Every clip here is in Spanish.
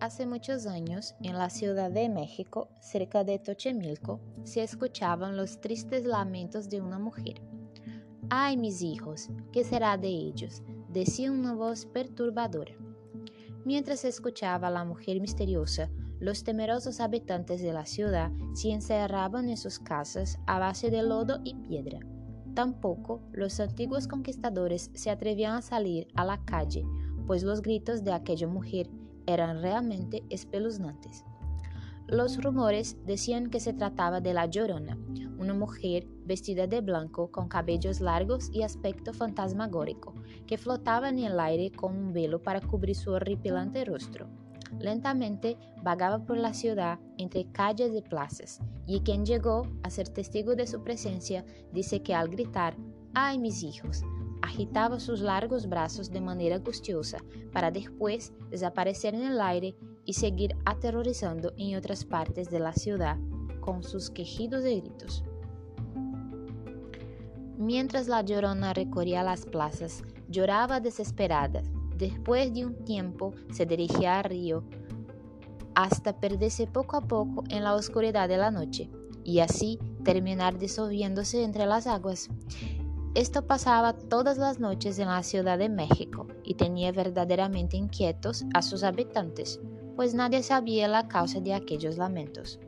Hace muchos años, en la Ciudad de México, cerca de Tochemilco, se escuchaban los tristes lamentos de una mujer. Ay, mis hijos, ¿qué será de ellos? decía una voz perturbadora. Mientras escuchaba la mujer misteriosa, los temerosos habitantes de la ciudad se encerraban en sus casas a base de lodo y piedra. Tampoco los antiguos conquistadores se atrevían a salir a la calle, pues los gritos de aquella mujer eran realmente espeluznantes. Los rumores decían que se trataba de la Llorona, una mujer vestida de blanco con cabellos largos y aspecto fantasmagórico, que flotaba en el aire con un velo para cubrir su horripilante rostro. Lentamente vagaba por la ciudad entre calles y plazas, y quien llegó a ser testigo de su presencia dice que al gritar, ¡ay mis hijos!, agitaba sus largos brazos de manera angustiosa para después desaparecer en el aire y seguir aterrorizando en otras partes de la ciudad con sus quejidos y gritos. Mientras la llorona recorría las plazas, lloraba desesperada. Después de un tiempo se dirigía al río hasta perderse poco a poco en la oscuridad de la noche y así terminar disolviéndose entre las aguas. Esto pasaba todas las noches en la Ciudad de México y tenía verdaderamente inquietos a sus habitantes pues nadie sabía la causa de aquellos lamentos.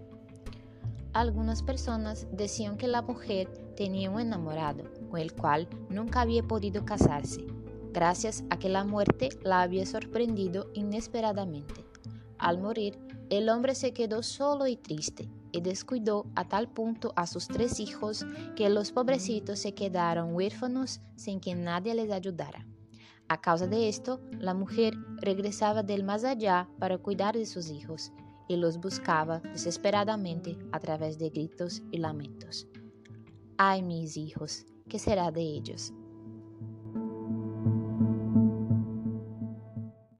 Algunas personas decían que la mujer tenía un enamorado, con el cual nunca había podido casarse, gracias a que la muerte la había sorprendido inesperadamente. Al morir, el hombre se quedó solo y triste, y descuidó a tal punto a sus tres hijos que los pobrecitos se quedaron huérfanos sin que nadie les ayudara. A causa de esto, la mujer regresaba del más allá para cuidar de sus hijos y los buscaba desesperadamente a través de gritos y lamentos. Ay, mis hijos, ¿qué será de ellos?